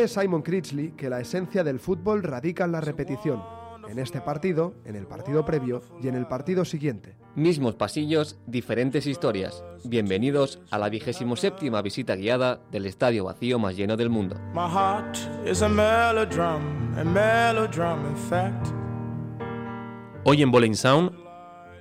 Dice Simon Critchley que la esencia del fútbol radica en la repetición, en este partido, en el partido previo y en el partido siguiente. Mismos pasillos, diferentes historias. Bienvenidos a la vigésimo séptima visita guiada del estadio vacío más lleno del mundo. Hoy en Bowling Sound,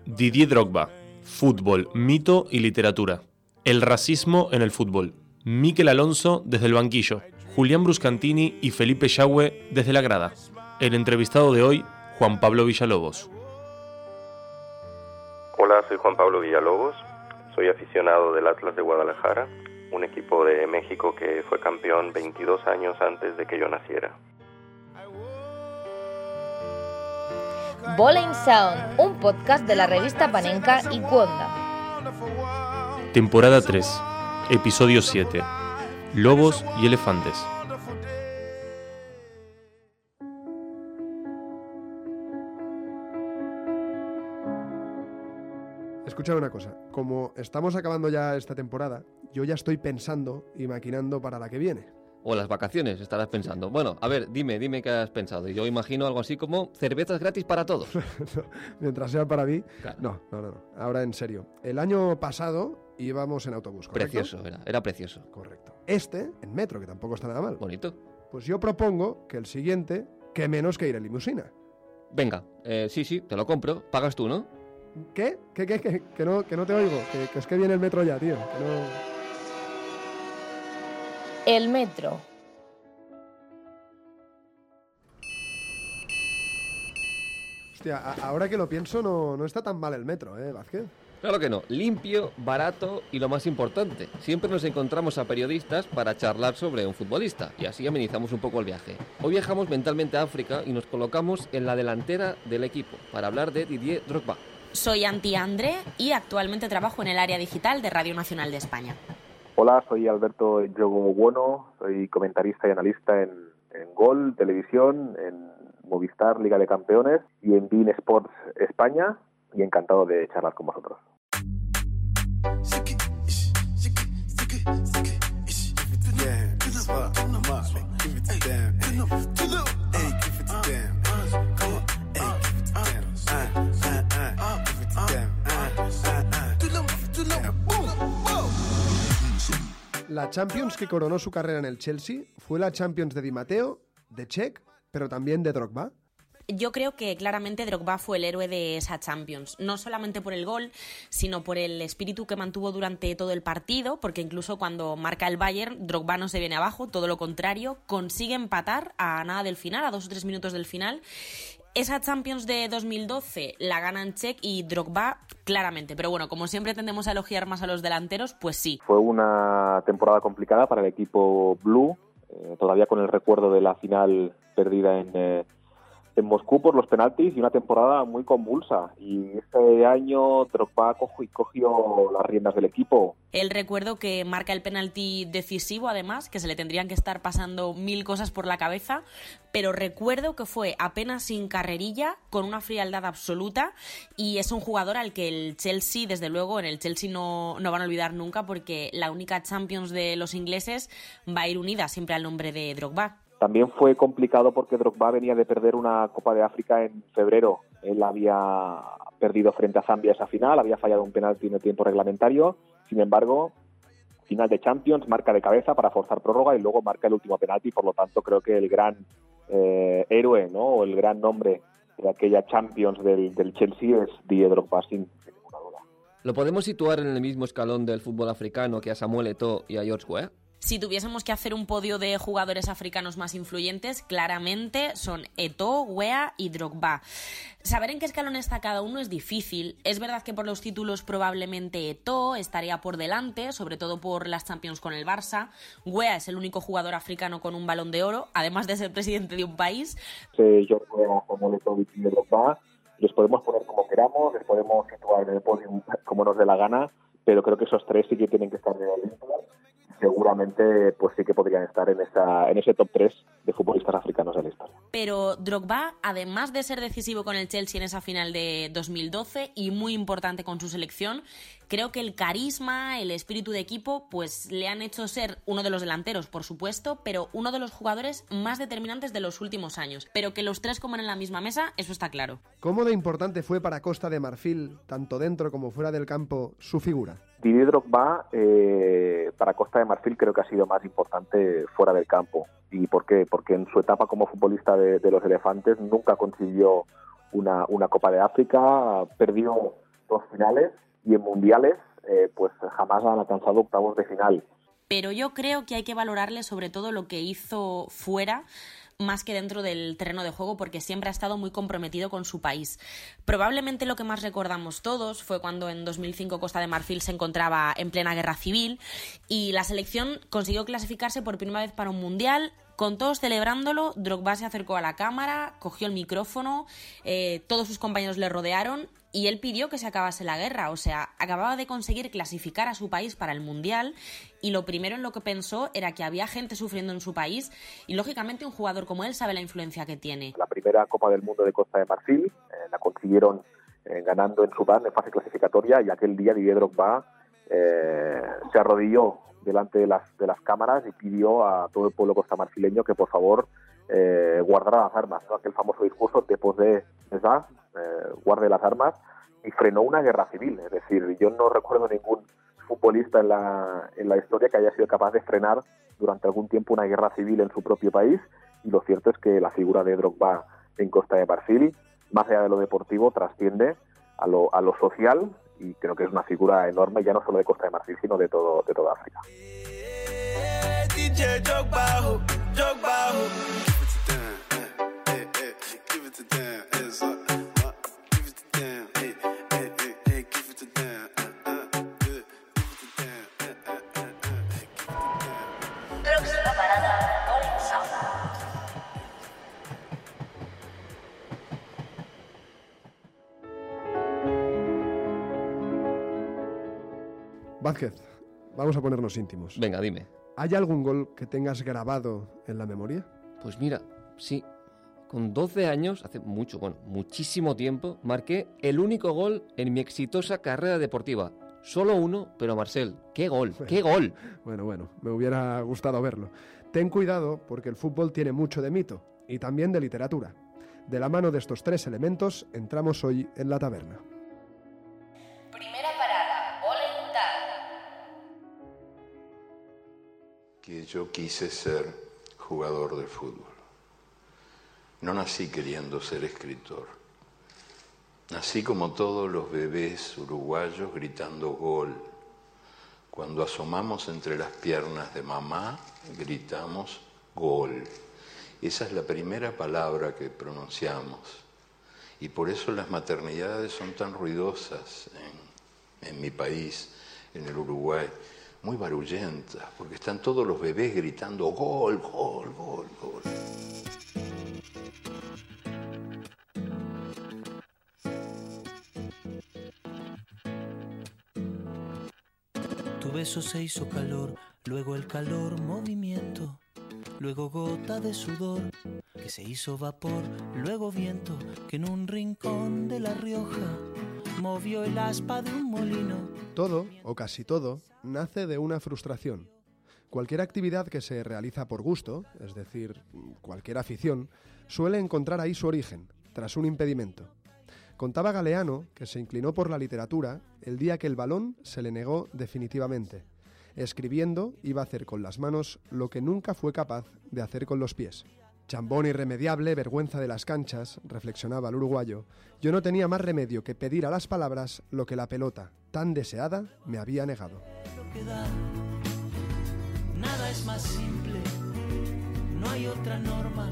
Didier Drogba, fútbol, mito y literatura. El racismo en el fútbol. Miquel Alonso desde el banquillo, Julián Bruscantini y Felipe Yagüe desde la grada. El entrevistado de hoy, Juan Pablo Villalobos. Hola, soy Juan Pablo Villalobos, soy aficionado del Atlas de Guadalajara, un equipo de México que fue campeón 22 años antes de que yo naciera. Bowling Sound, un podcast de la revista Panenka y Cuonda. Temporada 3, episodio 7. Lobos y elefantes. Escucha una cosa, como estamos acabando ya esta temporada, yo ya estoy pensando y maquinando para la que viene. O las vacaciones, estarás pensando. Bueno, a ver, dime, dime qué has pensado. Y yo imagino algo así como cervezas gratis para todos. Mientras sea para mí. No, no, no, Ahora en serio. El año pasado íbamos en autobús. ¿correcto? Precioso, era, era precioso. Correcto. Este, en metro, que tampoco está nada mal. Bonito. Pues yo propongo que el siguiente, que menos que ir en limusina. Venga, eh, sí, sí, te lo compro. Pagas tú, ¿no? ¿Qué? ¿Qué, qué, qué? Que no, que no te oigo. Que, que es que viene el metro ya, tío. Que no... El metro. Hostia, ahora que lo pienso, no, no está tan mal el metro, ¿eh, Vázquez? Claro que no. Limpio, barato y lo más importante, siempre nos encontramos a periodistas para charlar sobre un futbolista y así amenizamos un poco el viaje. Hoy viajamos mentalmente a África y nos colocamos en la delantera del equipo para hablar de Didier Drogba. Soy Anti André y actualmente trabajo en el área digital de Radio Nacional de España. Hola, soy Alberto Yogo Bueno, soy comentarista y analista en, en Gol, Televisión, en Movistar, Liga de Campeones y en Bein Sports España y encantado de charlar con vosotros. La Champions que coronó su carrera en el Chelsea fue la Champions de Di Matteo, de Czech, pero también de Drogba. Yo creo que claramente Drogba fue el héroe de esa Champions, no solamente por el gol, sino por el espíritu que mantuvo durante todo el partido, porque incluso cuando marca el Bayern, Drogba no se viene abajo, todo lo contrario, consigue empatar a nada del final, a dos o tres minutos del final. Esa Champions de 2012 la ganan Czech y Drogba claramente, pero bueno, como siempre tendemos a elogiar más a los delanteros, pues sí. Fue una temporada complicada para el equipo Blue, eh, todavía con el recuerdo de la final perdida en, eh, en Moscú por los penaltis y una temporada muy convulsa. Y este año Drogba cogió, las riendas del equipo. El recuerdo que marca el penalti decisivo, además, que se le tendrían que estar pasando mil cosas por la cabeza, pero recuerdo que fue apenas sin carrerilla, con una frialdad absoluta, y es un jugador al que el Chelsea, desde luego, en el Chelsea no, no van a olvidar nunca, porque la única Champions de los ingleses va a ir unida siempre al nombre de Drogba. También fue complicado porque Drogba venía de perder una Copa de África en febrero. Él había perdido frente a Zambia esa final, había fallado un penalti en el tiempo reglamentario. Sin embargo, final de Champions, marca de cabeza para forzar prórroga y luego marca el último penalti. Por lo tanto, creo que el gran eh, héroe ¿no? o el gran nombre de aquella Champions del, Chelsea es Didier Drogba, sin, sin ninguna duda. ¿Lo podemos situar en el mismo escalón del fútbol africano que a Samuel Eto'o y a George Weah? Si tuviésemos que hacer un podio de jugadores africanos más influyentes, claramente son Eto'o, Wea y Drogba. Saber en qué escalón está cada uno es difícil. Es verdad que por los títulos probablemente Eto'o estaría por delante, sobre todo por las Champions con el Barça. Wea es el único jugador africano con un balón de oro, además de ser presidente de un país. Yo creo como Letovic y Drogba, les podemos poner como queramos, les podemos situar en el podium como nos dé la gana, pero creo que esos tres sí que tienen que estar Olimpo. Seguramente pues sí que podrían estar en esa en ese top 3 de futbolistas africanos de la historia. Pero Drogba, además de ser decisivo con el Chelsea en esa final de 2012 y muy importante con su selección, creo que el carisma, el espíritu de equipo, pues le han hecho ser uno de los delanteros, por supuesto, pero uno de los jugadores más determinantes de los últimos años. Pero que los tres coman en la misma mesa, eso está claro. ¿Cómo de importante fue para Costa de Marfil, tanto dentro como fuera del campo, su figura? Didier Drogba eh, para Costa de Marfil creo que ha sido más importante fuera del campo. ¿Y por qué? Porque en su etapa como futbolista de, los Elefantes nunca consiguió una, una, Copa de África, perdió dos finales y en mundiales eh, pues jamás han alcanzado octavos de final. Pero yo creo que hay que valorarle sobre todo lo que hizo fuera más que dentro del terreno de juego porque siempre ha estado muy comprometido con su país. Probablemente lo que más recordamos todos fue cuando en 2005 Costa de Marfil se encontraba en plena guerra civil y la selección consiguió clasificarse por primera vez para un mundial. Con todos celebrándolo, Drogba se acercó a la cámara, cogió el micrófono, eh, todos sus compañeros le rodearon y él pidió que se acabase la guerra, o sea, acababa de conseguir clasificar a su país para el Mundial y lo primero en lo que pensó era que había gente sufriendo en su país y lógicamente un jugador como él sabe la influencia que tiene. La primera Copa del Mundo de Costa de Marfil eh, la consiguieron eh, ganando en Sudán en fase clasificatoria y aquel día Didier Drogba se arrodilló delante de las, de las cámaras y pidió a todo el pueblo costamarfileño que por favor guardara las armas, aquel famoso discurso después de ¿verdad? Eh, guarde las armas y frenó una guerra civil. Es decir, yo no recuerdo ningún futbolista en la, en la historia que haya sido capaz de frenar durante algún tiempo una guerra civil en su propio país y lo cierto es que la figura de Drogba en Costa de Marfil, más allá de lo deportivo, trasciende a lo, a lo social y creo que es una figura enorme ya no solo de Costa de Marfil, sino de, todo, de toda África. Vázquez, vamos a ponernos íntimos. Venga, dime. ¿Hay algún gol que tengas grabado en la memoria? Pues mira, sí. Con 12 años, hace mucho, bueno, muchísimo tiempo, marqué el único gol en mi exitosa carrera deportiva. Solo uno, pero Marcel, qué gol, qué gol. Bueno, bueno, me hubiera gustado verlo. Ten cuidado porque el fútbol tiene mucho de mito y también de literatura. De la mano de estos tres elementos entramos hoy en la taberna. Que yo quise ser jugador de fútbol. No nací queriendo ser escritor. Nací como todos los bebés uruguayos gritando gol. Cuando asomamos entre las piernas de mamá, gritamos gol. Esa es la primera palabra que pronunciamos. Y por eso las maternidades son tan ruidosas en, en mi país, en el Uruguay muy barullenta, porque están todos los bebés gritando gol, gol, gol, gol. Tu beso se hizo calor, luego el calor movimiento, luego gota de sudor que se hizo vapor, luego viento que en un rincón de La Rioja movió el aspa de un molino. Todo, o casi todo, nace de una frustración. Cualquier actividad que se realiza por gusto, es decir, cualquier afición, suele encontrar ahí su origen, tras un impedimento. Contaba Galeano que se inclinó por la literatura el día que el balón se le negó definitivamente. Escribiendo iba a hacer con las manos lo que nunca fue capaz de hacer con los pies. Chambón irremediable, vergüenza de las canchas, reflexionaba el uruguayo, yo no tenía más remedio que pedir a las palabras lo que la pelota, tan deseada, me había negado. Nada es más simple, no hay otra norma,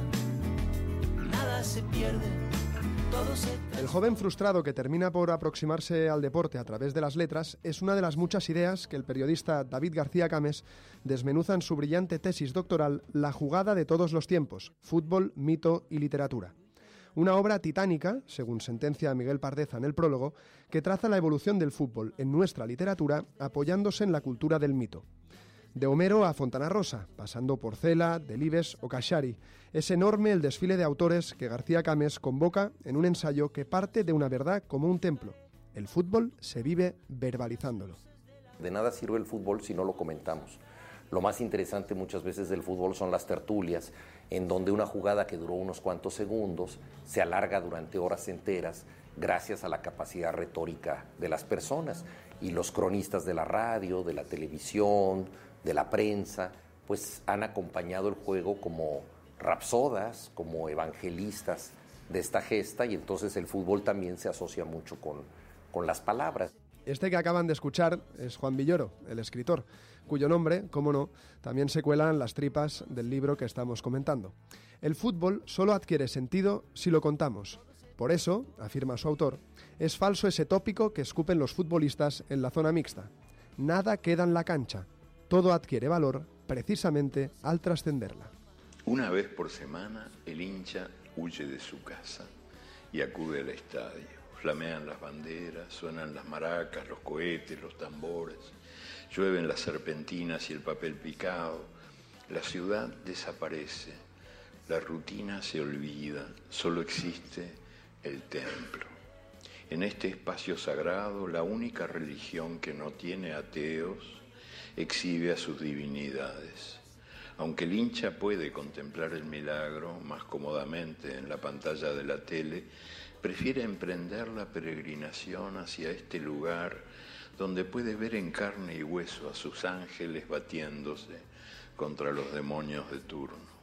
nada se pierde el joven frustrado que termina por aproximarse al deporte a través de las letras es una de las muchas ideas que el periodista David García Cames desmenuza en su brillante tesis doctoral La jugada de todos los tiempos, fútbol, mito y literatura. Una obra titánica, según sentencia Miguel Pardeza en el prólogo, que traza la evolución del fútbol en nuestra literatura apoyándose en la cultura del mito. De Homero a Fontana Rosa, pasando por Cela, Delibes o Cachari, es enorme el desfile de autores que García Cames convoca en un ensayo que parte de una verdad como un templo. El fútbol se vive verbalizándolo. De nada sirve el fútbol si no lo comentamos. Lo más interesante muchas veces del fútbol son las tertulias, en donde una jugada que duró unos cuantos segundos se alarga durante horas enteras gracias a la capacidad retórica de las personas. Y los cronistas de la radio, de la televisión, de la prensa, pues han acompañado el juego como rapsodas, como evangelistas de esta gesta y entonces el fútbol también se asocia mucho con, con las palabras. Este que acaban de escuchar es Juan Villoro, el escritor, cuyo nombre, como no, también se cuela en las tripas del libro que estamos comentando. El fútbol solo adquiere sentido si lo contamos. Por eso, afirma su autor, es falso ese tópico que escupen los futbolistas en la zona mixta. Nada queda en la cancha, todo adquiere valor precisamente al trascenderla. Una vez por semana el hincha huye de su casa y acude al estadio. Flamean las banderas, suenan las maracas, los cohetes, los tambores, llueven las serpentinas y el papel picado. La ciudad desaparece, la rutina se olvida, solo existe el templo. En este espacio sagrado, la única religión que no tiene ateos exhibe a sus divinidades. Aunque el hincha puede contemplar el milagro más cómodamente en la pantalla de la tele, prefiere emprender la peregrinación hacia este lugar donde puede ver en carne y hueso a sus ángeles batiéndose contra los demonios de turno.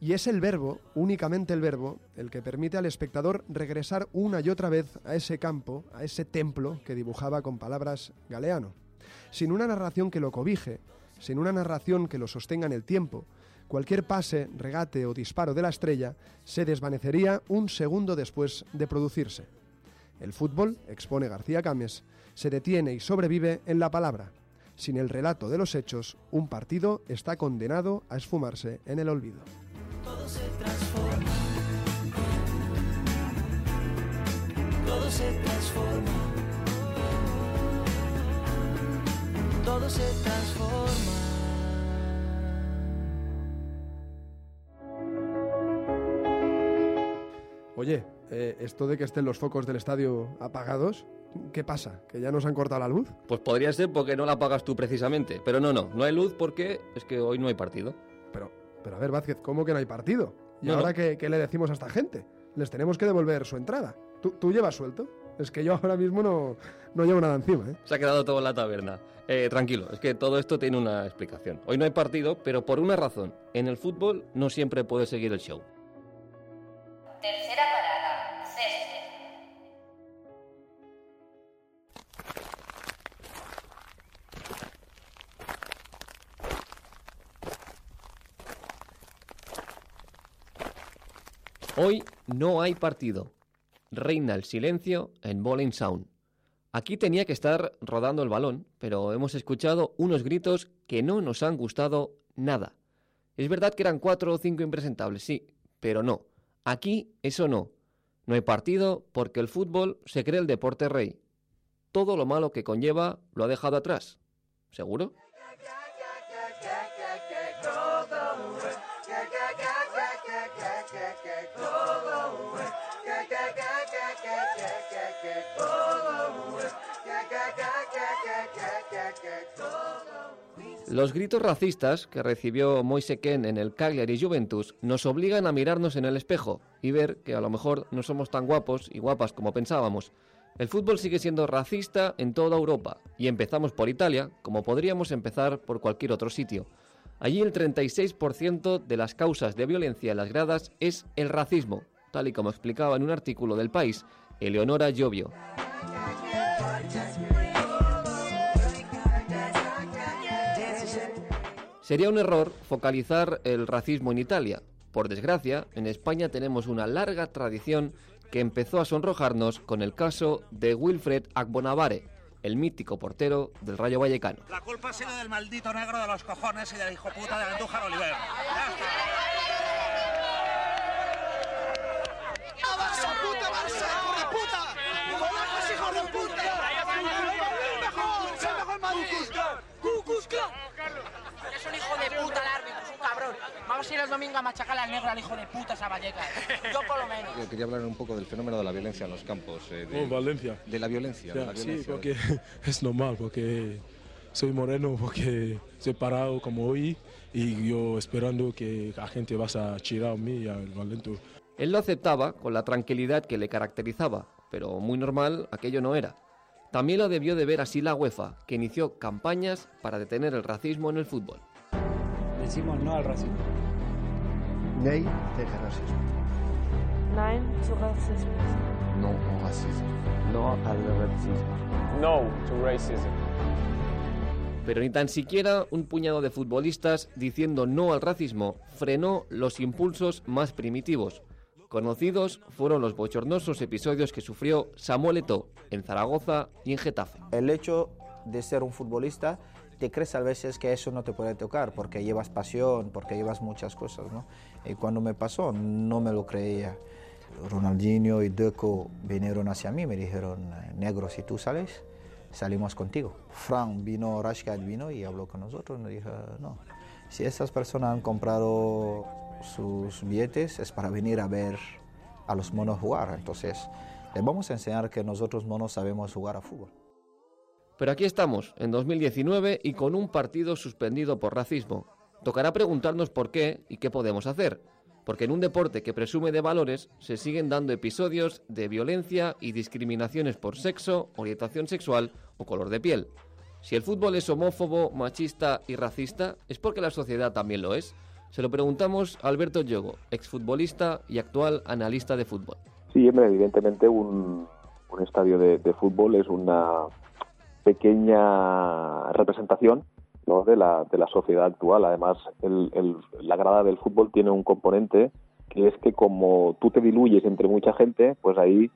Y es el verbo, únicamente el verbo, el que permite al espectador regresar una y otra vez a ese campo, a ese templo que dibujaba con palabras Galeano. Sin una narración que lo cobije, sin una narración que lo sostenga en el tiempo, cualquier pase, regate o disparo de la estrella se desvanecería un segundo después de producirse. El fútbol, expone García Cames, se detiene y sobrevive en la palabra. Sin el relato de los hechos, un partido está condenado a esfumarse en el olvido. Todo se transforma. Oye, eh, esto de que estén los focos del estadio apagados, ¿qué pasa? ¿Que ya nos han cortado la luz? Pues podría ser porque no la pagas tú precisamente. Pero no, no, no hay luz porque es que hoy no hay partido. Pero, pero a ver, Vázquez, ¿cómo que no hay partido? ¿Y No, ahora no. ¿qué, qué le decimos a esta gente? Les tenemos que devolver su entrada. ¿Tú, tú llevas suelto? Es que yo ahora mismo no, no llevo nada encima, ¿eh? Se ha quedado todo en la taberna. Eh, tranquilo, es que todo esto tiene una explicación. Hoy no hay partido, pero por una razón. En el fútbol no siempre puedes seguir el show. Tercera parada, césped. Hoy no hay partido. Reina el silencio en Bowling Sound. Aquí tenía que estar rodando el balón, pero hemos escuchado unos gritos que no nos han gustado nada. Es verdad que eran cuatro o cinco impresentables, sí, pero no. Aquí eso no. No hay partido porque el fútbol se cree el deporte rey. Todo lo malo que conlleva lo ha dejado atrás. ¿Seguro? Los gritos racistas que recibió Moise Ken en el Cagliari Juventus nos obligan a mirarnos en el espejo y ver que a lo mejor no somos tan guapos y guapas como pensábamos. El fútbol sigue siendo racista en toda Europa y empezamos por Italia, como podríamos empezar por cualquier otro sitio. Allí el 36% de las causas de violencia en las gradas es el racismo, tal y como explicaba en un artículo del país Eleonora Giovio. Sería un error focalizar el racismo en Italia. Por desgracia, en España tenemos una larga tradición que empezó a sonrojarnos con el caso de Wilfred Agbonavare, el mítico portero del Rayo Vallecano. La culpa ha sido del maldito negro de los cojones y del hijo puta de Andújar Oliver. ¡Barça, puta Barça, hijo de puta! ¡Polacos, hijo de puta! ¡El mejor! ¡El mejor Madrid! ¡Cucus Clan! Vamos a ir el domingo a machacar al negro al hijo de puta esa Vallecas. Yo por lo menos. Yo quería hablar un poco del fenómeno de la violencia en los campos. eh, de, Oh, Valencia. De la violencia. de la sí, violencia. porque es normal, porque soy moreno, porque soy parado como hoy y yo esperando que la gente va a chirar a mí y al Valento. Él lo aceptaba con la tranquilidad que le caracterizaba, pero muy normal aquello no era. También lo debió de ver así la UEFA, que inició campañas para detener el racismo en el fútbol. Decimos no al racismo. Nei tegen racismo. Nein zu Rassismus. No au racismo. No al racismo. No to racism. Pero ni tan siquiera un puñado de futbolistas diciendo no al racismo frenó los impulsos más primitivos. Conocidos fueron los bochornosos episodios que sufrió Samuel Eto'o en Zaragoza y en Getafe. El hecho de ser un futbolista te crees a veces que eso no te puede tocar porque llevas pasión, porque llevas muchas cosas, ¿no? Y cuando me pasó no me lo creía. Ronaldinho y Deco vinieron hacia mí, me dijeron, negro, si tú sales, salimos contigo. Frank vino, Rashad vino y habló con nosotros, me dijo, no, si estas personas han comprado sus billetes es para venir a ver a los monos jugar, entonces les vamos a enseñar que nosotros monos sabemos jugar a fútbol. Pero aquí estamos, en 2019, y con un partido suspendido por racismo. Tocará preguntarnos por qué y qué podemos hacer. Porque en un deporte que presume de valores se siguen dando episodios de violencia y discriminaciones por sexo, orientación sexual o color de piel. Si el fútbol es homófobo, machista y racista, es porque la sociedad también lo es. Se lo preguntamos a Alberto Yogo, exfutbolista y actual analista de fútbol. Sí, hombre, evidentemente un, estadio de fútbol es una pequeña representación ¿no? de, la, de la sociedad actual. Además, la grada del fútbol tiene un componente que es que como tú te diluyes entre mucha gente, pues ahí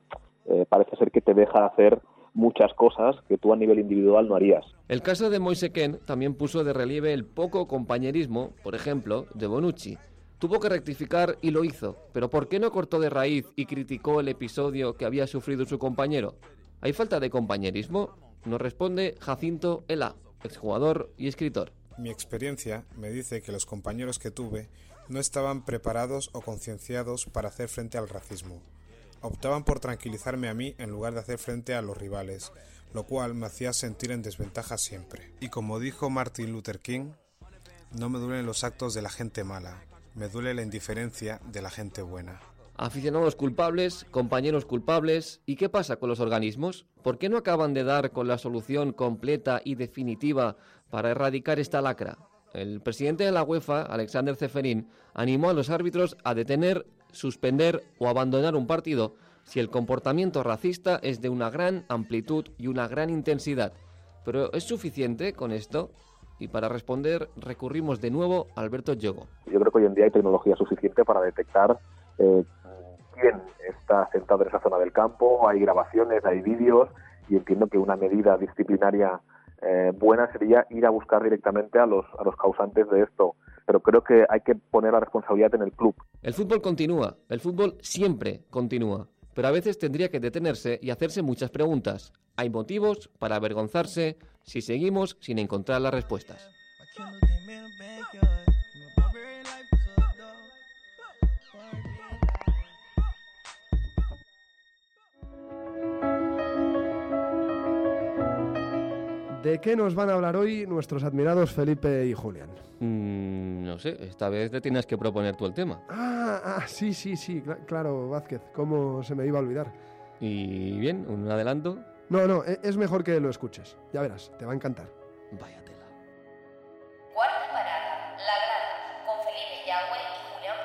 eh, parece ser que te deja hacer muchas cosas que tú a nivel individual no harías. El caso de Moise Ken también puso de relieve el poco compañerismo, por ejemplo, de Bonucci. Tuvo que rectificar y lo hizo, pero ¿por qué no cortó de raíz y criticó el episodio que había sufrido su compañero? ¿Hay falta de compañerismo? Nos responde Jacinto Ela, exjugador y escritor. Mi experiencia me dice que los compañeros que tuve no estaban preparados o concienciados para hacer frente al racismo. Optaban por tranquilizarme a mí en lugar de hacer frente a los rivales, lo cual me hacía sentir en desventaja siempre. Y como dijo Martin Luther King, no me duelen los actos de la gente mala, me duele la indiferencia de la gente buena. Aficionados culpables, compañeros culpables, ¿y qué pasa con los organismos? ¿Por qué no acaban de dar con la solución completa y definitiva para erradicar esta lacra? El presidente de la UEFA, Alexander Zeferin, animó a los árbitros a detener, suspender o abandonar un partido si el comportamiento racista es de una gran amplitud y una gran intensidad. Pero ¿es suficiente con esto? Y para responder recurrimos de nuevo a Alberto Yogo. Yo creo que hoy en día hay tecnología suficiente para detectar eh, quién está sentado en esa zona del campo, hay grabaciones, hay vídeos y entiendo que una medida disciplinaria eh, buena sería ir a buscar directamente a los, a los causantes de esto. Pero creo que hay que poner la responsabilidad en el club. El fútbol continúa, el fútbol siempre continúa, pero a veces tendría que detenerse y hacerse muchas preguntas. Hay motivos para avergonzarse si seguimos sin encontrar las respuestas. ¿De qué nos van a hablar hoy nuestros admirados Felipe y Julián? Mm, no sé, esta vez te tienes que proponer tú el tema. Ah, ah sí, sí, sí, cl claro, Vázquez, ¿cómo se me iba a olvidar? ¿Y bien? ¿Un adelanto? No, no, e es mejor que lo escuches. Ya verás, te va a encantar. Vaya tela. Cuarta parada, La Grada, con Felipe Yagüe y Julián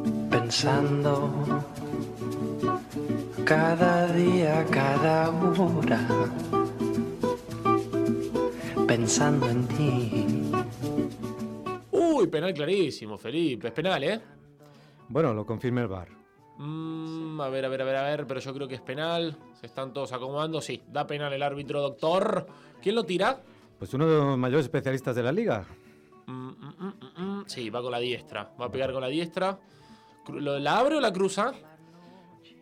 Buscantini. Pensando cada día, cada hora, pensando en ti. Uy, penal clarísimo, Felipe. Es penal, ¿eh? Bueno, lo confirma el VAR. Mm, a ver, a ver, a ver, a ver, pero yo creo que es penal. Se están todos acomodando. Sí, da penal el árbitro, doctor. ¿Quién lo tira? Pues uno de los mayores especialistas de la liga. Mm, mm, mm, mm, sí, va con la diestra. Va a pegar con la diestra. Cru- ¿lo- ¿La abre o la cruza?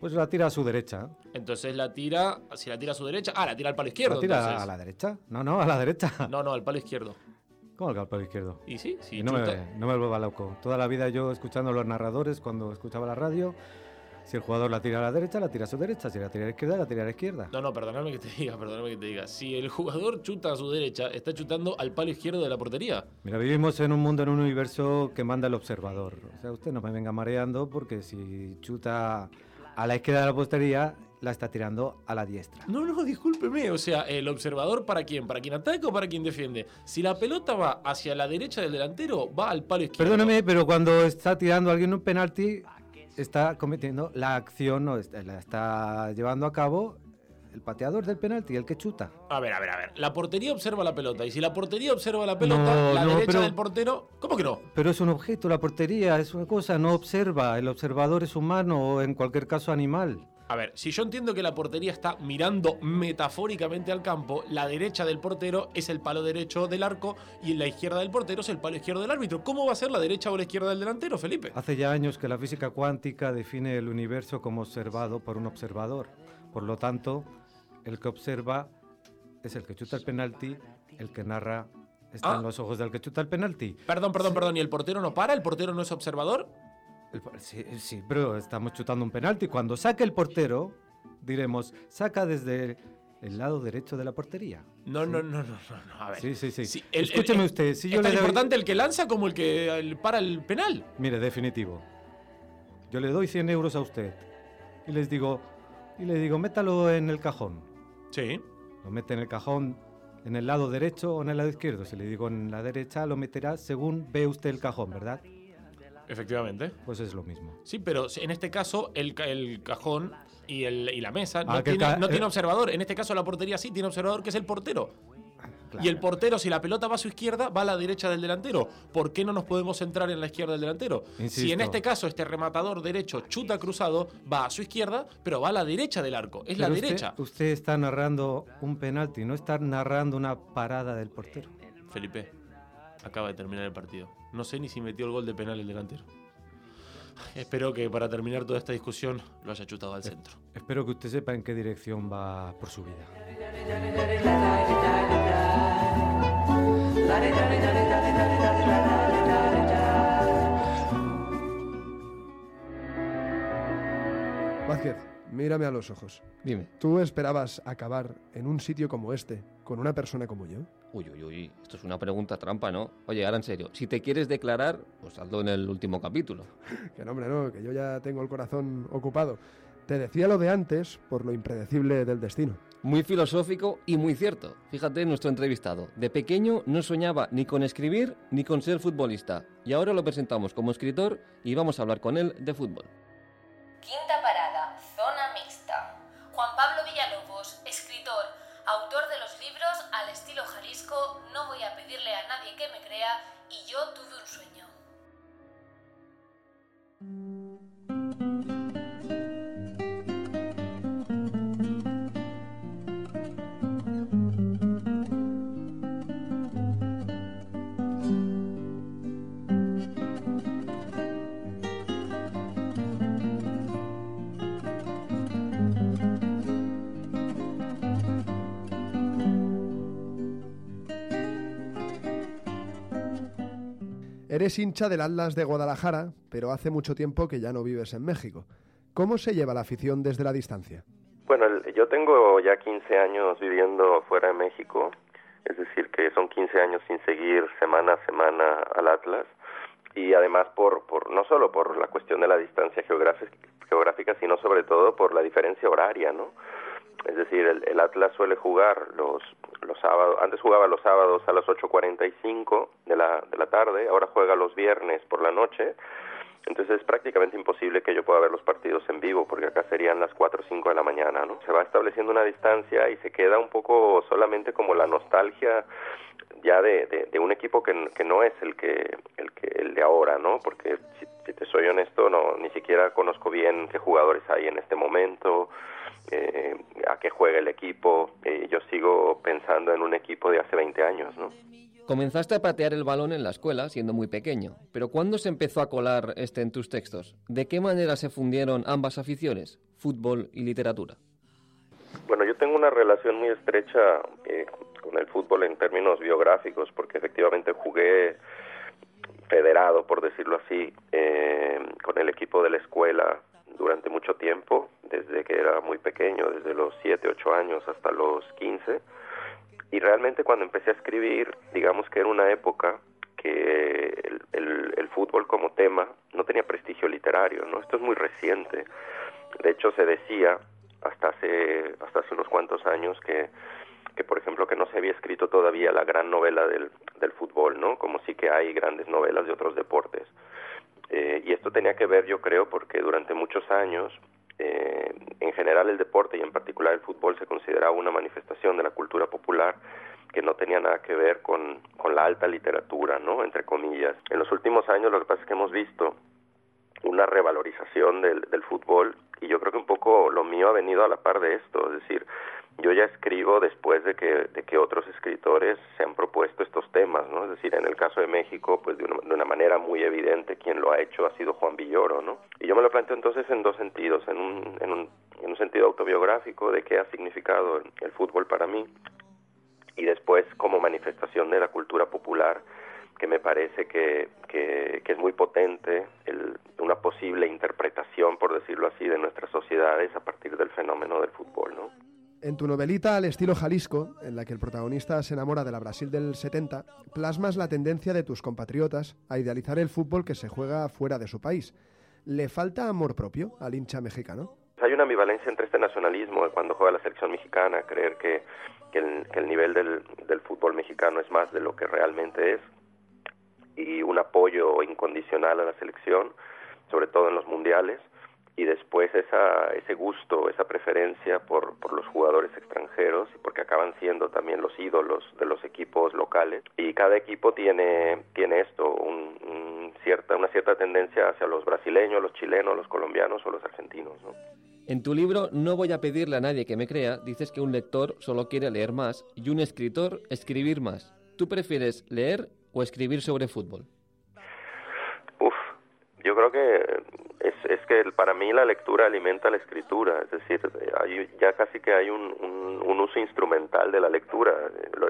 Pues la tira a su derecha. Entonces la tira, si la tira a su derecha, ah, la tira al palo izquierdo. ¿La tira entonces. a la derecha? No, no, a la derecha. No, no, al palo izquierdo. ¿Cómo que al palo izquierdo? ¿Y sí? Sí, Y no, me, no me vuelva loco. Toda la vida yo escuchando a los narradores cuando escuchaba la radio, si el jugador la tira a la derecha, la tira a su derecha. Si la tira a la izquierda, la tira a la izquierda. No, no, perdóname que te diga, perdóname que te diga. Si el jugador chuta a su derecha, está chutando al palo izquierdo de la portería. Mira, vivimos en un mundo, en un universo que manda el observador. O sea, usted no me venga mareando porque si chuta a la izquierda de la postería, la está tirando a la diestra. No, no, discúlpeme. O sea, el observador para quién? ¿Para quien ataca o para quien defiende? Si la pelota va hacia la derecha del delantero, va al palo izquierdo. Perdóname, pero cuando está tirando alguien un penalti, está cometiendo la acción, la está llevando a cabo el pateador del penalti, el que chuta. A ver, a ver, a ver. La portería observa la pelota. Y si la portería observa la pelota, No, la no, derecha pero- del portero. ¿Cómo que no? Pero es un objeto, la portería es una cosa, no observa. El observador es humano o en cualquier caso animal. A ver, si yo entiendo que la portería está mirando metafóricamente al campo, la derecha del portero es el palo derecho del arco y la izquierda del portero es el palo izquierdo del árbitro. ¿Cómo va a ser la derecha o la izquierda del delantero, Felipe? Hace ya años que la física cuántica define el universo como observado por un observador. Por lo tanto, el que observa es el que chuta el penalti, el que narra está Ah. en los ojos del que chuta el penalti. Perdón, perdón, perdón. ¿Y el portero no para? ¿El portero no es observador? El sí, sí, pero estamos chutando un penalti. Cuando saque el portero, diremos, saca desde el lado derecho de la portería. No, no, no, no, no, no. A ver. Sí, sí, sí. Sí, el- Escúcheme el- usted, si ¿Es yo tan le doy... importante el que lanza como el que para el penal? Mire, definitivo. Yo le doy 100 euros a usted y les digo, y le digo, métalo en el cajón. Sí. Lo mete en el cajón en el lado derecho o en el lado izquierdo. Si le digo en la derecha, lo meterá según ve usted el cajón, ¿verdad? Efectivamente. Pues es lo mismo. Sí, pero en este caso el, ca- el cajón y, el, y la mesa no, Ah, que el tiene, ca- no tiene eh. observador. En este caso la portería sí tiene observador, que es el portero. Y el portero, si la pelota va a su izquierda, va a la derecha del delantero. ¿Por qué no nos podemos centrar en la izquierda del delantero? Si en este caso este rematador derecho chuta cruzado, va a su izquierda, pero va a la derecha del arco. Es la usted- derecha. Usted está narrando un penalti, no está narrando una parada del portero. Felipe, acaba de terminar el partido. No sé ni si metió el gol de penal el delantero. Espero que para terminar toda esta discusión lo haya chutado al centro. Espero que usted sepa en qué dirección va por su vida. Vázquez, mírame a los ojos. Dime. ¿Tú esperabas acabar en un sitio como este con una persona como yo? Uy, uy, uy, esto es una pregunta trampa, ¿no? Oye, ahora en serio, si te quieres declarar, pues hazlo en el último capítulo. Que no, hombre, no, que yo ya tengo el corazón ocupado. Te decía lo de antes por lo impredecible del destino. Muy filosófico y muy cierto. Fíjate en nuestro entrevistado. De pequeño no soñaba ni con escribir ni con ser futbolista. Y ahora lo presentamos como escritor y vamos a hablar con él de fútbol. Quinta parada, zona mixta. Juan Pablo Villalobos, escritor, autor de los libros Al estilo Jalisco, No voy a pedirle a nadie que me crea y Yo tuve Eres hincha del Atlas de Guadalajara, pero hace mucho tiempo que ya no vives en México. ¿Cómo se lleva la afición desde la distancia? Bueno, yo tengo ya 15 años viviendo fuera de México, es decir, que son 15 años sin seguir semana a semana al Atlas y además por, por no solo por la cuestión de la distancia geográfica, geográfica, sino sobre todo por la diferencia horaria, ¿no? Es decir, el Atlas suele jugar los, los sábados, antes jugaba los sábados a las 8.45 de la, de la tarde, ahora juega los viernes por la noche, entonces es prácticamente imposible que yo pueda ver los partidos en vivo, porque acá serían las 4 o 5 de la mañana, ¿no? Se va estableciendo una distancia y se queda un poco solamente como la nostalgia ya de, de, de un equipo que, que no es el que, el que el de ahora, ¿no? Porque si, si te soy honesto, no ni siquiera conozco bien qué jugadores hay en este momento, eh, a qué juega el equipo. Eh, yo sigo pensando en un equipo de hace 20 años, ¿no? Comenzaste a patear el balón en la escuela siendo muy pequeño, pero ¿cuándo se empezó a colar este en tus textos? ¿De qué manera se fundieron ambas aficiones, fútbol y literatura? Bueno, yo tengo una relación muy estrecha eh, con el fútbol en términos biográficos, porque efectivamente jugué federado, por decirlo así, eh, con el equipo de la escuela durante mucho tiempo, desde que era muy pequeño, desde los 7, 8 años hasta los 15. Y realmente cuando empecé a escribir, digamos que era una época que el, el, el, fútbol como tema no tenía prestigio literario, ¿no? Esto es muy reciente. De hecho, se decía hasta hace, hasta hace unos cuantos años que, que, por ejemplo, que no se había escrito todavía la gran novela del, del fútbol, ¿no? Como sí que hay grandes novelas de otros deportes. Eh, y esto tenía que ver, yo creo, porque durante muchos años, eh, en general el deporte y en particular el fútbol se consideraba una manifestación de la cultura popular que no tenía nada que ver con, con la alta literatura, ¿no? Entre comillas. En los últimos años lo que pasa es que hemos visto una revalorización del, del fútbol y yo creo que un poco lo mío ha venido a la par de esto, es decir, yo ya escribo después de que, de que otros escritores se han propuesto estos temas, ¿no? Es decir, en el caso de México, pues de una, de una manera muy evidente quien lo ha hecho ha sido Juan Villoro, ¿no? Y yo me lo planteo entonces en dos sentidos, en un, en un, en un sentido autobiográfico de qué ha significado el, el fútbol para mí y después como manifestación de la cultura popular que me parece que, que, que es muy potente, el, una posible interpretación, por decirlo así, de nuestras sociedades a partir del fenómeno del fútbol, ¿no? En tu novelita Al estilo Jalisco, en la que el protagonista se enamora de la Brasil del 70, plasmas la tendencia de tus compatriotas a idealizar el fútbol que se juega fuera de su país. ¿Le falta amor propio al hincha mexicano? Hay una ambivalencia entre este nacionalismo cuando juega la selección mexicana, creer que, el, nivel del fútbol mexicano es más de lo que realmente es, y un apoyo incondicional a la selección, sobre todo en los mundiales, y después ese gusto, esa preferencia por, por los jugadores extranjeros, porque acaban siendo también los ídolos de los equipos locales. Y cada equipo tiene, tiene esto, una cierta tendencia hacia los brasileños, los chilenos, los colombianos o los argentinos. ¿no? En tu libro No voy a pedirle a nadie que me crea, dices que un lector solo quiere leer más y un escritor escribir más. ¿Tú prefieres leer o escribir sobre fútbol? Yo creo que es, es que para mí la lectura alimenta la escritura, es decir, hay, ya casi que hay un, un, un, uso instrumental de la lectura,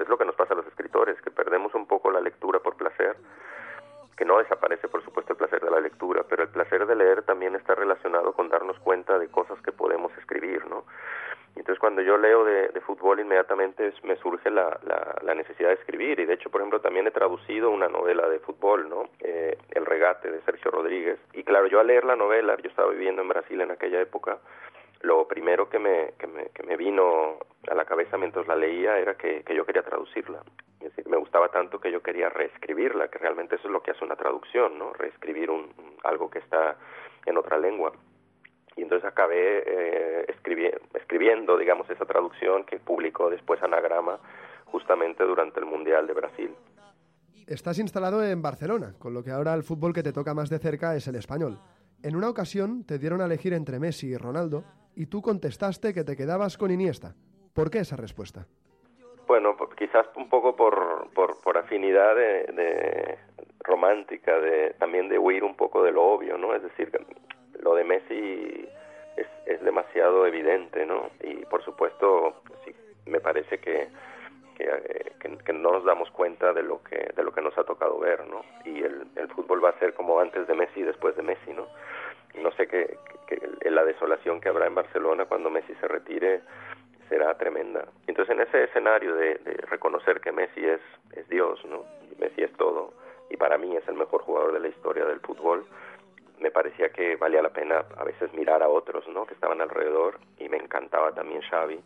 es lo que nos pasa a los escritores, que perdemos un poco la lectura por placer, que no desaparece por supuesto el placer de la lectura, pero el placer de leer también está relacionado con darnos cuenta de cosas que podemos escribir, ¿no? Entonces cuando yo leo de, fútbol inmediatamente me surge la, la, la, necesidad de escribir y de hecho por ejemplo también he traducido una novela de fútbol, ¿no? Eh, el regate de Sergio Rodríguez y claro yo al leer la novela, yo estaba viviendo en Brasil en aquella época, lo primero que me, que me, que me vino a la cabeza mientras la leía era que, que yo quería traducirla. Me gustaba tanto que yo quería reescribirla, que realmente eso es lo que hace una traducción, ¿no? Reescribir un, algo que está en otra lengua y entonces acabé eh, escribi escribiendo, digamos, esa traducción que publicó después Anagrama justamente durante el Mundial de Brasil. Estás instalado en Barcelona, con lo que ahora el fútbol que te toca más de cerca es el español. En una ocasión te dieron a elegir entre Messi y Ronaldo y tú contestaste que te quedabas con Iniesta. ¿Por qué esa respuesta? Bueno, quizás un poco por, por, afinidad de, romántica, de, también de huir un poco de lo obvio, ¿no? Es decir, lo de Messi es, demasiado evidente, ¿no? Y por supuesto, sí, me parece que, que, no nos damos cuenta de lo que de lo que nos ha tocado ver, ¿no? Y el, el fútbol va a ser como antes de Messi y después de Messi, ¿no? No sé qué la desolación que habrá en Barcelona cuando Messi se retire será tremenda. Entonces, en ese escenario de, de reconocer que Messi es, es Dios, ¿no? Messi es todo, y para mí es el mejor jugador de la historia del fútbol, me parecía que valía la pena a veces mirar a otros, ¿no? Que estaban alrededor y me encantaba también Xavi.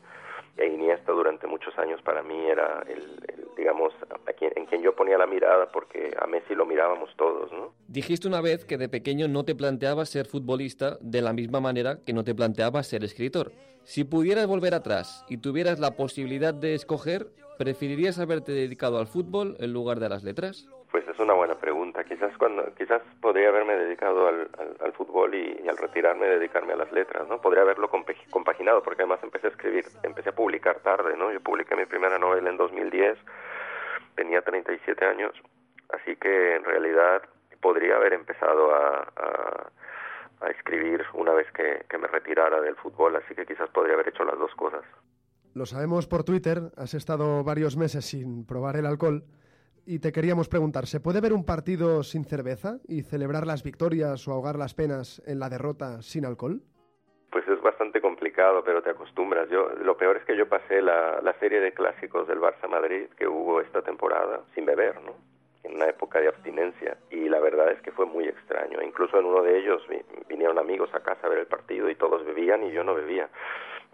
E Iniesta durante muchos años para mí era el, digamos, en quien yo ponía la mirada porque a Messi lo mirábamos todos. Dijiste una vez que de pequeño no te planteabas ser futbolista de la misma manera que no te planteabas ser escritor. Si pudieras volver atrás y tuvieras la posibilidad de escoger, ¿preferirías haberte dedicado al fútbol en lugar de a las letras? Pues es una buena pregunta. Quizás cuando quizás podría haberme dedicado al, al, al fútbol y, y, al retirarme dedicarme a las letras, ¿no? Podría haberlo compaginado porque además empecé a escribir, empecé a publicar tarde, ¿no? Yo publiqué mi primera novela en 2010 tenía 37 años, así que en realidad podría haber empezado a, a, escribir una vez que, que me retirara del fútbol, así que quizás podría haber hecho las dos cosas. Lo sabemos por Twitter, has estado varios meses sin probar el alcohol y te queríamos preguntar, ¿se puede ver un partido sin cerveza y celebrar las victorias o ahogar las penas en la derrota sin alcohol? Pues es bastante complicado, pero te acostumbras. Yo, lo peor es que yo pasé la, la serie de clásicos del Barça Madrid que hubo esta temporada sin beber, ¿no? en una época de abstinencia y la verdad es que fue muy extraño. Incluso en uno de ellos vinieron amigos a casa a ver el partido y todos bebían y yo no bebía.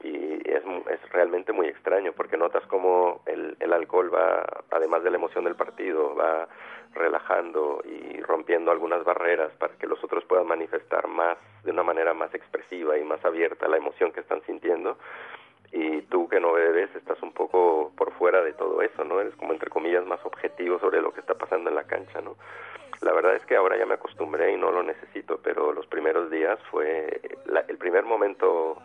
Y es, es realmente muy extraño porque notas como el, el alcohol va, además de la emoción del partido, va relajando y rompiendo algunas barreras para que los otros puedan manifestar más, de una manera más expresiva y más abierta la emoción que están sintiendo y tú que no bebes estás un poco por fuera de todo eso, ¿no? Eres como entre comillas más objetivo sobre lo que está pasando en la cancha, ¿no? La verdad es que ahora ya me acostumbré y no lo necesito, pero los primeros días fue el primer momento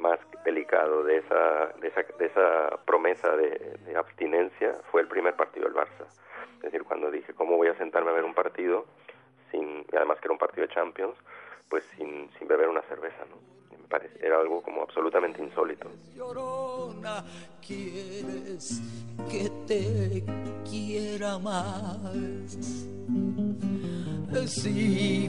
más delicado de esa, de esa, de esa promesa de, de, abstinencia fue el primer partido del Barça. Es decir, cuando dije, ¿cómo voy a sentarme a ver un partido? sin y además que era un partido de Champions, pues sin, sin beber una cerveza, ¿no? era algo como absolutamente insólito. Llorona, quieres que te quiera más. Sí,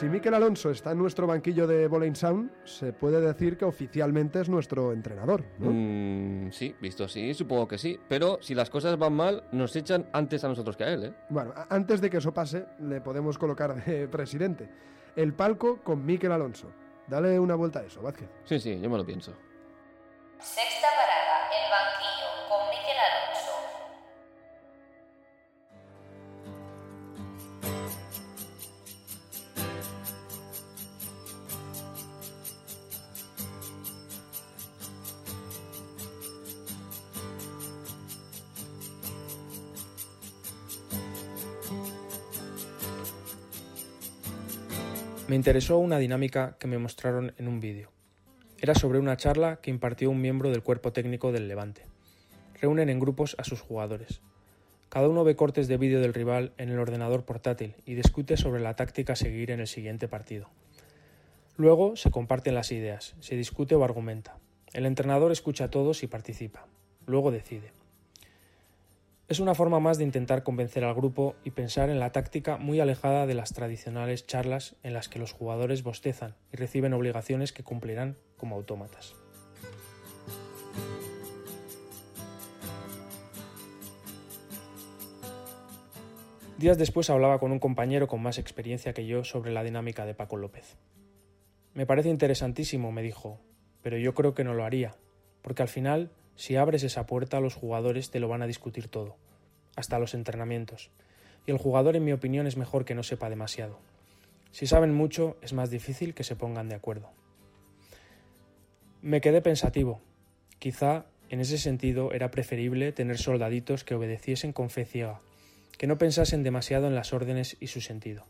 Si Miquel Alonso está en nuestro banquillo de Bowling Sound, se puede decir que oficialmente es nuestro entrenador, ¿no? Mm, sí, visto así, supongo que sí. Pero si las cosas van mal, nos echan antes a nosotros que a él, ¿eh? Bueno, antes de que eso pase, le podemos colocar de presidente. El palco con Miquel Alonso. Dale una vuelta a eso, Vázquez. Sí, sí, yo me lo pienso. Sexta parada, el banquillo, Me interesó una dinámica que me mostraron en un vídeo. Era sobre una charla que impartió un miembro del cuerpo técnico del Levante. Reúnen en grupos a sus jugadores. Cada uno ve cortes de vídeo del rival en el ordenador portátil y discute sobre la táctica a seguir en el siguiente partido. Luego se comparten las ideas, se discute o argumenta. El entrenador escucha a todos y participa. Luego decide. Es una forma más de intentar convencer al grupo y pensar en la táctica muy alejada de las tradicionales charlas en las que los jugadores bostezan y reciben obligaciones que cumplirán como autómatas. Días después hablaba con un compañero con más experiencia que yo sobre la dinámica de Paco López. Me parece interesantísimo, me dijo, pero yo creo que no lo haría, porque al final si abres esa puerta, los jugadores te lo van a discutir todo, hasta los entrenamientos. Y el jugador, en mi opinión, es mejor que no sepa demasiado. Si saben mucho, es más difícil que se pongan de acuerdo. Me quedé pensativo. Quizá, en ese sentido, era preferible tener soldaditos que obedeciesen con fe ciega, que no pensasen demasiado en las órdenes y su sentido.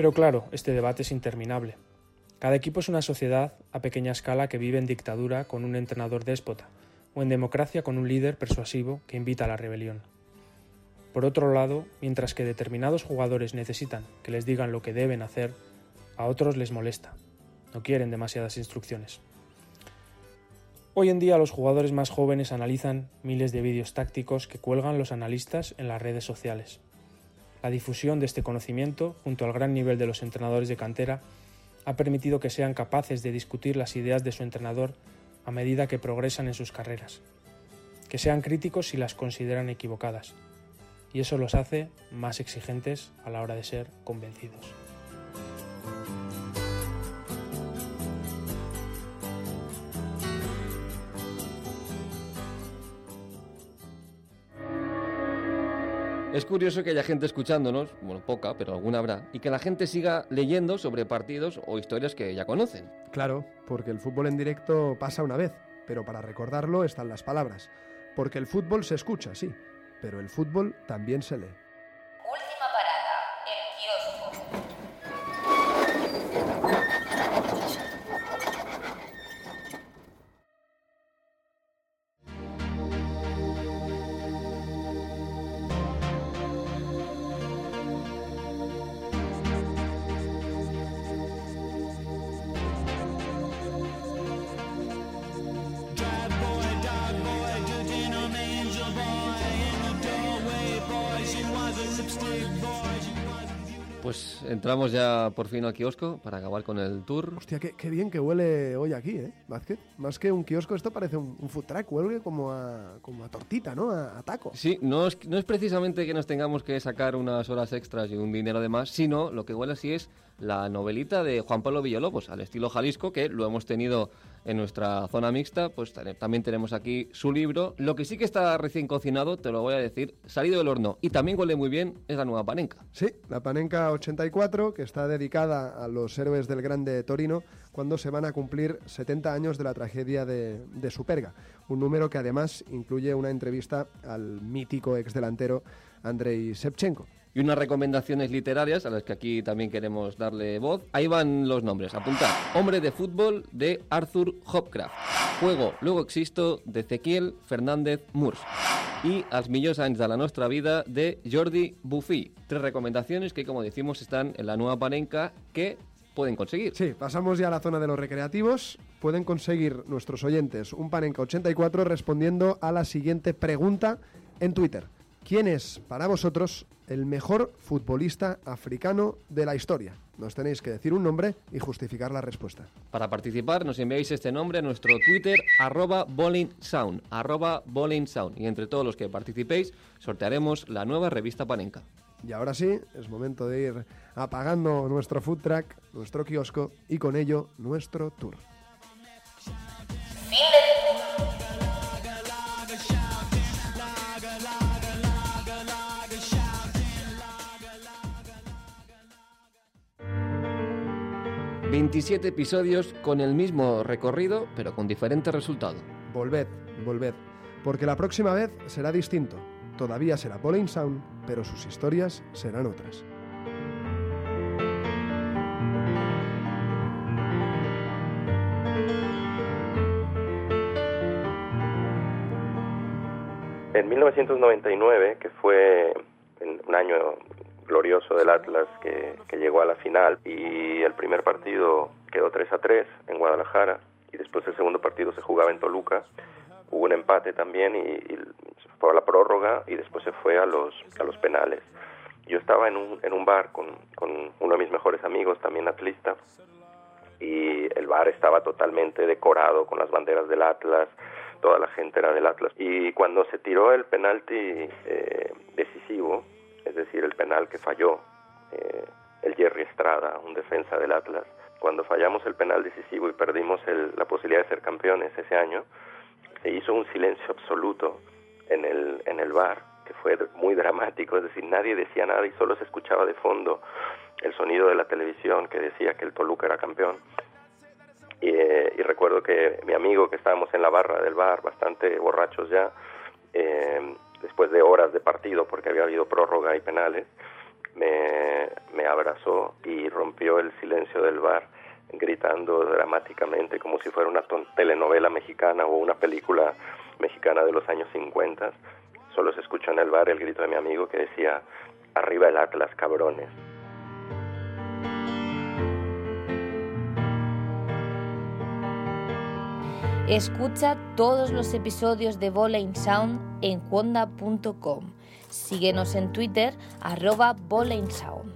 Pero claro, este debate es interminable. Cada equipo es una sociedad a pequeña escala que vive en dictadura con un entrenador déspota, o en democracia con un líder persuasivo que invita a la rebelión. Por otro lado, mientras que determinados jugadores necesitan que les digan lo que deben hacer, a otros les molesta. No quieren demasiadas instrucciones. Hoy en día los jugadores más jóvenes analizan miles de vídeos tácticos que cuelgan los analistas en las redes sociales. La difusión de este conocimiento, junto al gran nivel de los entrenadores de cantera, ha permitido que sean capaces de discutir las ideas de su entrenador a medida que progresan en sus carreras, que sean críticos si las consideran equivocadas, y eso los hace más exigentes a la hora de ser convencidos. Es curioso que haya gente escuchándonos, bueno, poca, pero alguna habrá, y que la gente siga leyendo sobre partidos o historias que ya conocen. Claro, porque el fútbol en directo pasa una vez, pero para recordarlo están las palabras. Porque el fútbol se escucha, sí, pero el fútbol también se lee. Entramos ya por fin al kiosco para acabar con el tour. Hostia, qué, qué bien que huele hoy aquí, ¿eh? Vázquez. Más que un kiosco, esto parece un, un food truck, huele como a, como a tortita, ¿no? A, a taco. Sí, no es, no es precisamente que nos tengamos que sacar unas horas extras y un dinero de más, sino lo que huele así es la novelita de Juan Pablo Villalobos, al estilo Jalisco, que lo hemos tenido en nuestra zona mixta, pues también tenemos aquí su libro. Lo que sí que está recién cocinado, te lo voy a decir, salido del horno y también huele muy bien, es la nueva panenca. Sí, la Panenka 84, que está dedicada a los héroes del Grande Torino cuando se van a cumplir 70 años de la tragedia de, de Superga. Un número que además incluye una entrevista al mítico exdelantero Andrei Shevchenko. Y unas recomendaciones literarias a las que aquí también queremos darle voz. Ahí van los nombres, apuntad. Hombre de fútbol de Arthur Hopcraft. Juego, luego existo de Ezequiel Fernández Murs. Y Els millors anys de la nostra vida de Jordi Buffy. Tres recomendaciones que, como decimos, están en la nueva panenca que pueden conseguir. Sí, pasamos ya a la zona de los recreativos. Pueden conseguir nuestros oyentes un Panenka 84 respondiendo a la siguiente pregunta en Twitter. ¿Quién es para vosotros el mejor futbolista africano de la historia? Nos tenéis que decir un nombre y justificar la respuesta. Para participar nos enviáis este nombre a nuestro Twitter arroba bowlingsound, arroba bowlingsound. Y entre todos los que participéis sortearemos la nueva revista Panenka. Y ahora sí, es momento de ir apagando nuestro food truck, nuestro kiosco y con ello nuestro tour. 27 episodios con el mismo recorrido, pero con diferente resultado. Volved, volved, porque la próxima vez será distinto. Todavía será Bowling Sound, pero sus historias serán otras. En 1999, que fue un año glorioso del Atlas que, que llegó a la final y el primer partido quedó 3 a 3 en Guadalajara y después el segundo partido se jugaba en Toluca, hubo un empate también y, y fue a la prórroga y después se fue a los, a los penales. Yo estaba en un, en un bar con, con uno de mis mejores amigos, también atlista, y el bar estaba totalmente decorado con las banderas del Atlas, toda la gente era del Atlas. Y cuando se tiró el penalti eh, decisivo, es decir, el penal que falló eh, el Jerry Estrada, un defensa del Atlas, cuando fallamos el penal decisivo y perdimos el- la posibilidad de ser campeones ese año, se hizo un silencio absoluto en el, en el bar, que fue muy dramático, es decir, nadie decía nada y solo se escuchaba de fondo el sonido de la televisión que decía que el Toluca era campeón. Y, eh, y recuerdo que mi amigo, que estábamos en la barra del bar, bastante borrachos ya, eh, después de horas de partido, porque había habido prórroga y penales, me, me abrazó y rompió el silencio del bar gritando dramáticamente como si fuera una telenovela mexicana o una película mexicana de los años 50. Solo se escuchó en el bar el grito de mi amigo que decía, arriba el Atlas, cabrones. Escucha todos los episodios de Bowling Sound en cuonda.com. Síguenos en Twitter, arroba Bowling Sound.